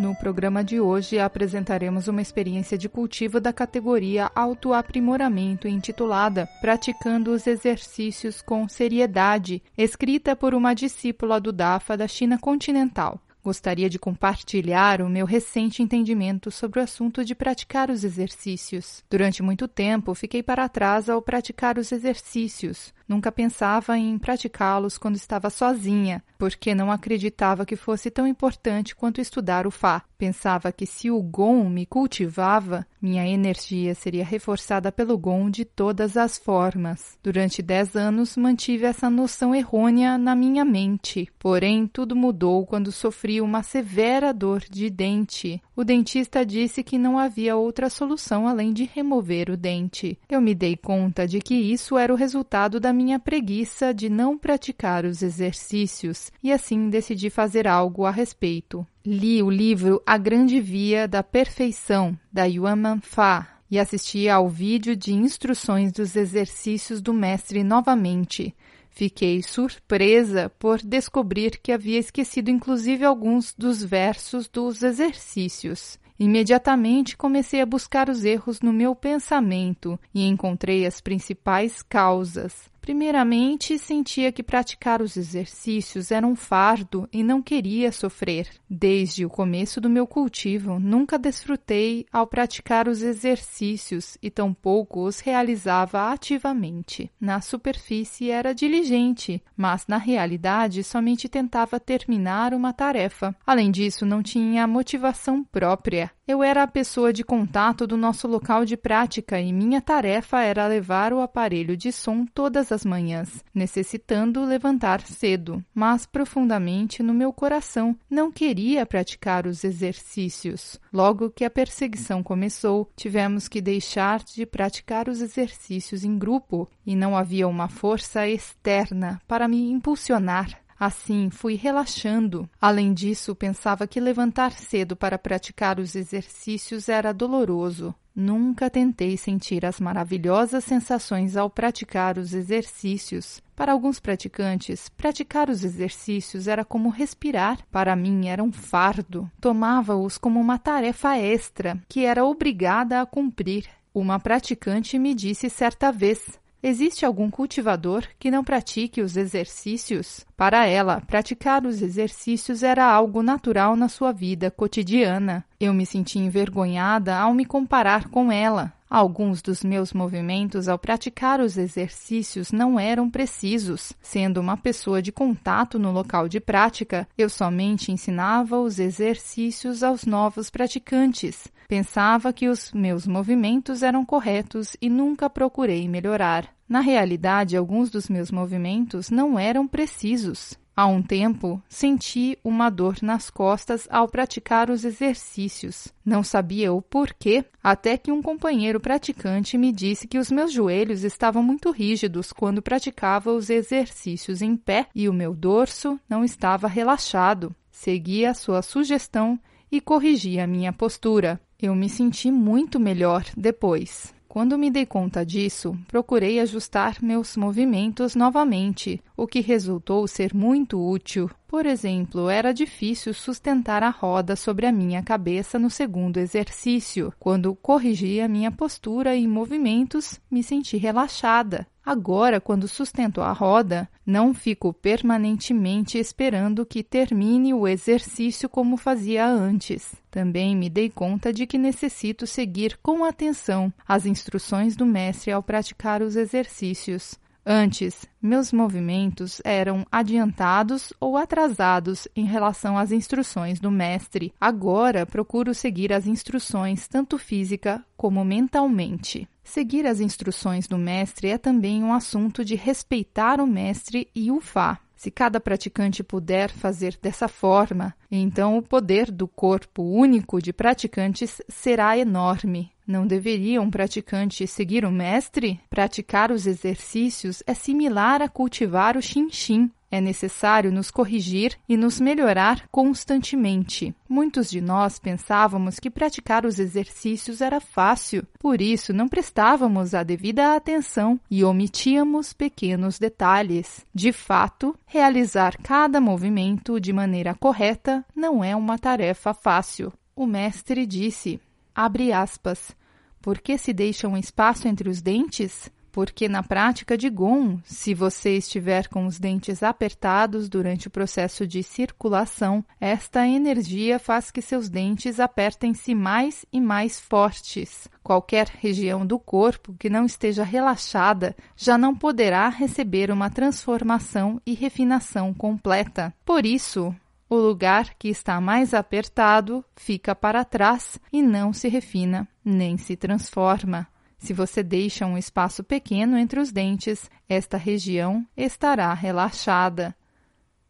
No programa de hoje apresentaremos uma experiência de cultivo da categoria Autoaprimoramento intitulada Praticando os Exercícios com Seriedade, escrita por uma discípula do DAFA da China continental. Gostaria de compartilhar o meu recente entendimento sobre o assunto de praticar os exercícios. Durante muito tempo, fiquei para trás ao praticar os exercícios. Nunca pensava em praticá-los quando estava sozinha, porque não acreditava que fosse tão importante quanto estudar o Fá. Pensava que se o Gon me cultivava, minha energia seria reforçada pelo Gon de todas as formas. Durante dez anos mantive essa noção errônea na minha mente. Porém, tudo mudou quando sofri uma severa dor de dente. O dentista disse que não havia outra solução além de remover o dente. Eu me dei conta de que isso era o resultado da minha preguiça de não praticar os exercícios e assim decidi fazer algo a respeito. Li o livro A Grande Via da Perfeição, da Yuan Fa, e assisti ao vídeo de instruções dos exercícios do mestre novamente. Fiquei surpresa por descobrir que havia esquecido inclusive alguns dos versos dos exercícios. Imediatamente comecei a buscar os erros no meu pensamento e encontrei as principais causas. Primeiramente, sentia que praticar os exercícios era um fardo e não queria sofrer. Desde o começo do meu cultivo, nunca desfrutei ao praticar os exercícios e tampouco os realizava ativamente. Na superfície era diligente, mas na realidade somente tentava terminar uma tarefa. Além disso, não tinha motivação própria. Eu era a pessoa de contato do nosso local de prática e minha tarefa era levar o aparelho de som todas as manhãs, necessitando levantar cedo. Mas profundamente no meu coração não queria praticar os exercícios. Logo que a perseguição começou, tivemos que deixar de praticar os exercícios em grupo e não havia uma força externa para me impulsionar Assim, fui relaxando. Além disso, pensava que levantar cedo para praticar os exercícios era doloroso. Nunca tentei sentir as maravilhosas sensações ao praticar os exercícios. Para alguns praticantes, praticar os exercícios era como respirar. Para mim, era um fardo. Tomava-os como uma tarefa extra que era obrigada a cumprir. Uma praticante me disse certa vez: Existe algum cultivador que não pratique os exercícios? Para ela, praticar os exercícios era algo natural na sua vida cotidiana. Eu me senti envergonhada ao me comparar com ela. Alguns dos meus movimentos ao praticar os exercícios não eram precisos. Sendo uma pessoa de contato no local de prática, eu somente ensinava os exercícios aos novos praticantes. Pensava que os meus movimentos eram corretos e nunca procurei melhorar. Na realidade, alguns dos meus movimentos não eram precisos. Há um tempo, senti uma dor nas costas ao praticar os exercícios. Não sabia o porquê, até que um companheiro praticante me disse que os meus joelhos estavam muito rígidos quando praticava os exercícios em pé e o meu dorso não estava relaxado. Segui a sua sugestão e corrigi a minha postura. Eu me senti muito melhor depois. Quando me dei conta disso, procurei ajustar meus movimentos novamente, o que resultou ser muito útil. Por exemplo, era difícil sustentar a roda sobre a minha cabeça no segundo exercício. Quando corrigi a minha postura e movimentos, me senti relaxada. Agora, quando sustento a roda, não fico permanentemente esperando que termine o exercício como fazia antes. Também me dei conta de que necessito seguir com atenção as instruções do mestre ao praticar os exercícios. Antes, meus movimentos eram adiantados ou atrasados em relação às instruções do mestre. Agora procuro seguir as instruções tanto física como mentalmente. Seguir as instruções do mestre é também um assunto de respeitar o mestre e o Fá. Se cada praticante puder fazer dessa forma, então o poder do corpo único de praticantes será enorme. Não deveria um praticante seguir o mestre? Praticar os exercícios é similar a cultivar o xinxin. É necessário nos corrigir e nos melhorar constantemente. Muitos de nós pensávamos que praticar os exercícios era fácil, por isso não prestávamos a devida atenção e omitíamos pequenos detalhes. De fato, realizar cada movimento de maneira correta não é uma tarefa fácil. O mestre disse: abre aspas. Por que se deixa um espaço entre os dentes? Porque na prática de Gon, se você estiver com os dentes apertados durante o processo de circulação, esta energia faz que seus dentes apertem-se mais e mais fortes. Qualquer região do corpo que não esteja relaxada já não poderá receber uma transformação e refinação completa. Por isso, o lugar que está mais apertado fica para trás e não se refina nem se transforma. Se você deixa um espaço pequeno entre os dentes, esta região estará relaxada.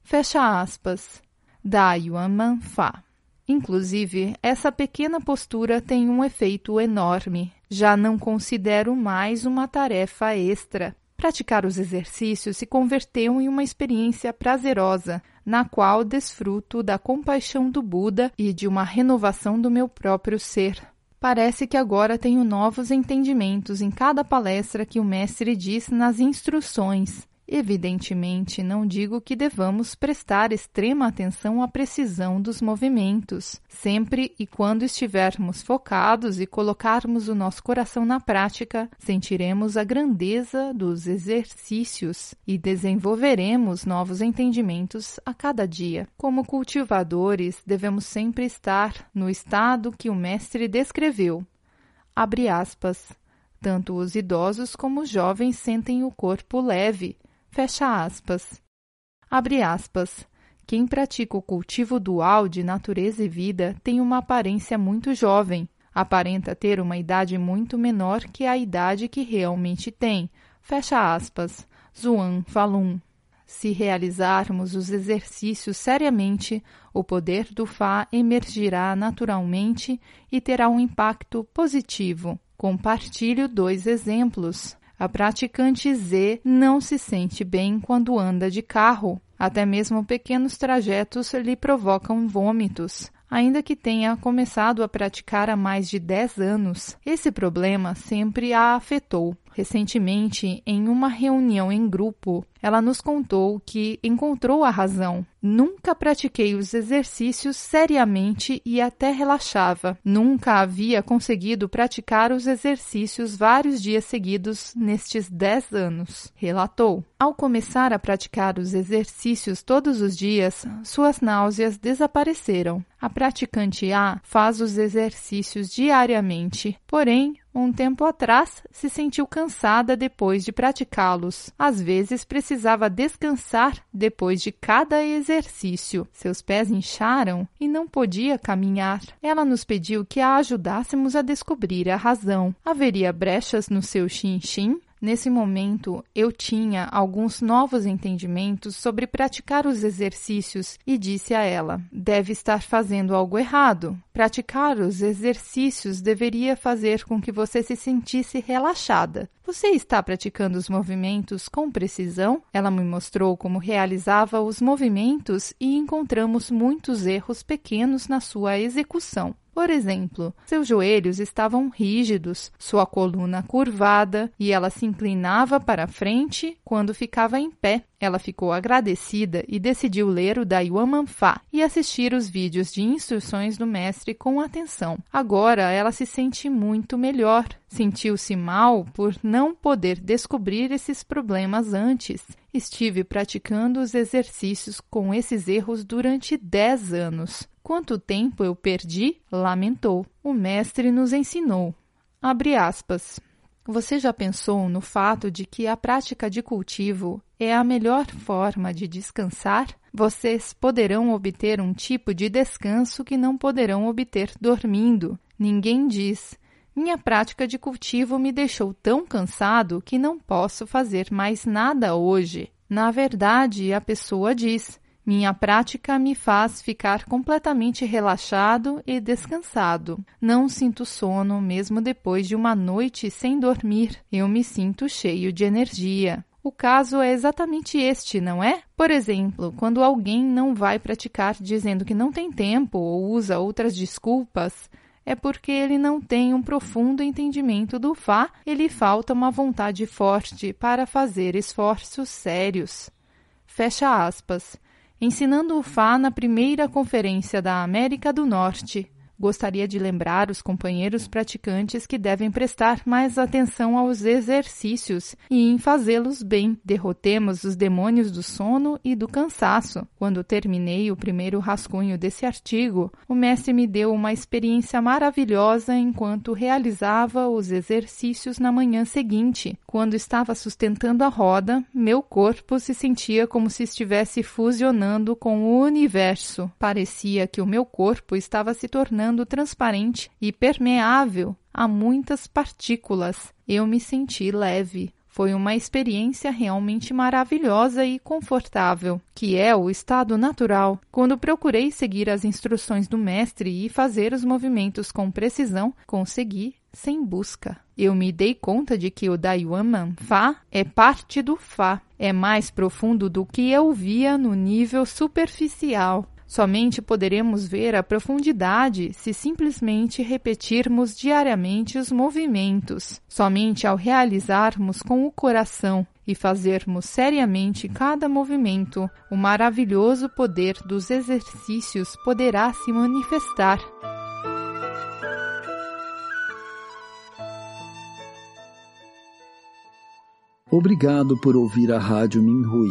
Fecha aspas. Da Yuan Man Fa. Inclusive, essa pequena postura tem um efeito enorme. Já não considero mais uma tarefa extra. Praticar os exercícios se converteu em uma experiência prazerosa, na qual desfruto da compaixão do Buda e de uma renovação do meu próprio ser. Parece que agora tenho novos entendimentos em cada palestra que o mestre diz nas instruções. Evidentemente, não digo que devamos prestar extrema atenção à precisão dos movimentos. Sempre e quando estivermos focados e colocarmos o nosso coração na prática, sentiremos a grandeza dos exercícios e desenvolveremos novos entendimentos a cada dia. Como cultivadores, devemos sempre estar no estado que o mestre descreveu. Abre aspas. Tanto os idosos como os jovens sentem o corpo leve Fecha aspas. Abre aspas. Quem pratica o cultivo dual de natureza e vida tem uma aparência muito jovem, aparenta ter uma idade muito menor que a idade que realmente tem. Fecha aspas. Zuan Falun. Se realizarmos os exercícios seriamente, o poder do Fá emergirá naturalmente e terá um impacto positivo. Compartilho dois exemplos. A praticante Z não se sente bem quando anda de carro. Até mesmo pequenos trajetos lhe provocam vômitos ainda que tenha começado a praticar há mais de 10 anos. Esse problema sempre a afetou. Recentemente, em uma reunião em grupo, ela nos contou que encontrou a razão. Nunca pratiquei os exercícios seriamente e até relaxava. Nunca havia conseguido praticar os exercícios vários dias seguidos nestes 10 anos, relatou. Ao começar a praticar os exercícios todos os dias, suas náuseas desapareceram. A praticante A faz os exercícios diariamente, porém, um tempo atrás se sentiu cansada depois de praticá-los. Às vezes precisava descansar depois de cada exercício. Seus pés incharam e não podia caminhar. Ela nos pediu que a ajudássemos a descobrir a razão. Haveria brechas no seu chin-chin? Nesse momento, eu tinha alguns novos entendimentos sobre praticar os exercícios e disse a ela: deve estar fazendo algo errado. Praticar os exercícios deveria fazer com que você se sentisse relaxada. Você está praticando os movimentos com precisão? Ela me mostrou como realizava os movimentos e encontramos muitos erros pequenos na sua execução. Por exemplo, seus joelhos estavam rígidos, sua coluna curvada e ela se inclinava para frente quando ficava em pé. Ela ficou agradecida e decidiu ler o Daiwan Manfa e assistir os vídeos de instruções do mestre com atenção. Agora ela se sente muito melhor. Sentiu-se mal por não poder descobrir esses problemas antes. Estive praticando os exercícios com esses erros durante 10 anos. Quanto tempo eu perdi? Lamentou. O mestre nos ensinou. Abre aspas. Você já pensou no fato de que a prática de cultivo é a melhor forma de descansar? Vocês poderão obter um tipo de descanso que não poderão obter dormindo. Ninguém diz: Minha prática de cultivo me deixou tão cansado que não posso fazer mais nada hoje. Na verdade, a pessoa diz: minha prática me faz ficar completamente relaxado e descansado. Não sinto sono mesmo depois de uma noite sem dormir. Eu me sinto cheio de energia. O caso é exatamente este, não é? Por exemplo, quando alguém não vai praticar dizendo que não tem tempo ou usa outras desculpas, é porque ele não tem um profundo entendimento do Fá e lhe falta uma vontade forte para fazer esforços sérios. Fecha aspas. Ensinando o Fá na primeira conferência da América do Norte. Gostaria de lembrar os companheiros praticantes que devem prestar mais atenção aos exercícios e em fazê-los bem. Derrotemos os demônios do sono e do cansaço. Quando terminei o primeiro rascunho desse artigo, o mestre me deu uma experiência maravilhosa enquanto realizava os exercícios na manhã seguinte. Quando estava sustentando a roda, meu corpo se sentia como se estivesse fusionando com o universo. Parecia que o meu corpo estava se tornando tornando transparente e permeável a muitas partículas. Eu me senti leve. Foi uma experiência realmente maravilhosa e confortável, que é o estado natural. Quando procurei seguir as instruções do mestre e fazer os movimentos com precisão, consegui sem busca. Eu me dei conta de que o Daiwaman Fá é parte do Fá, é mais profundo do que eu via no nível superficial. Somente poderemos ver a profundidade se simplesmente repetirmos diariamente os movimentos. Somente ao realizarmos com o coração e fazermos seriamente cada movimento, o maravilhoso poder dos exercícios poderá se manifestar. Obrigado por ouvir a Rádio Minhui.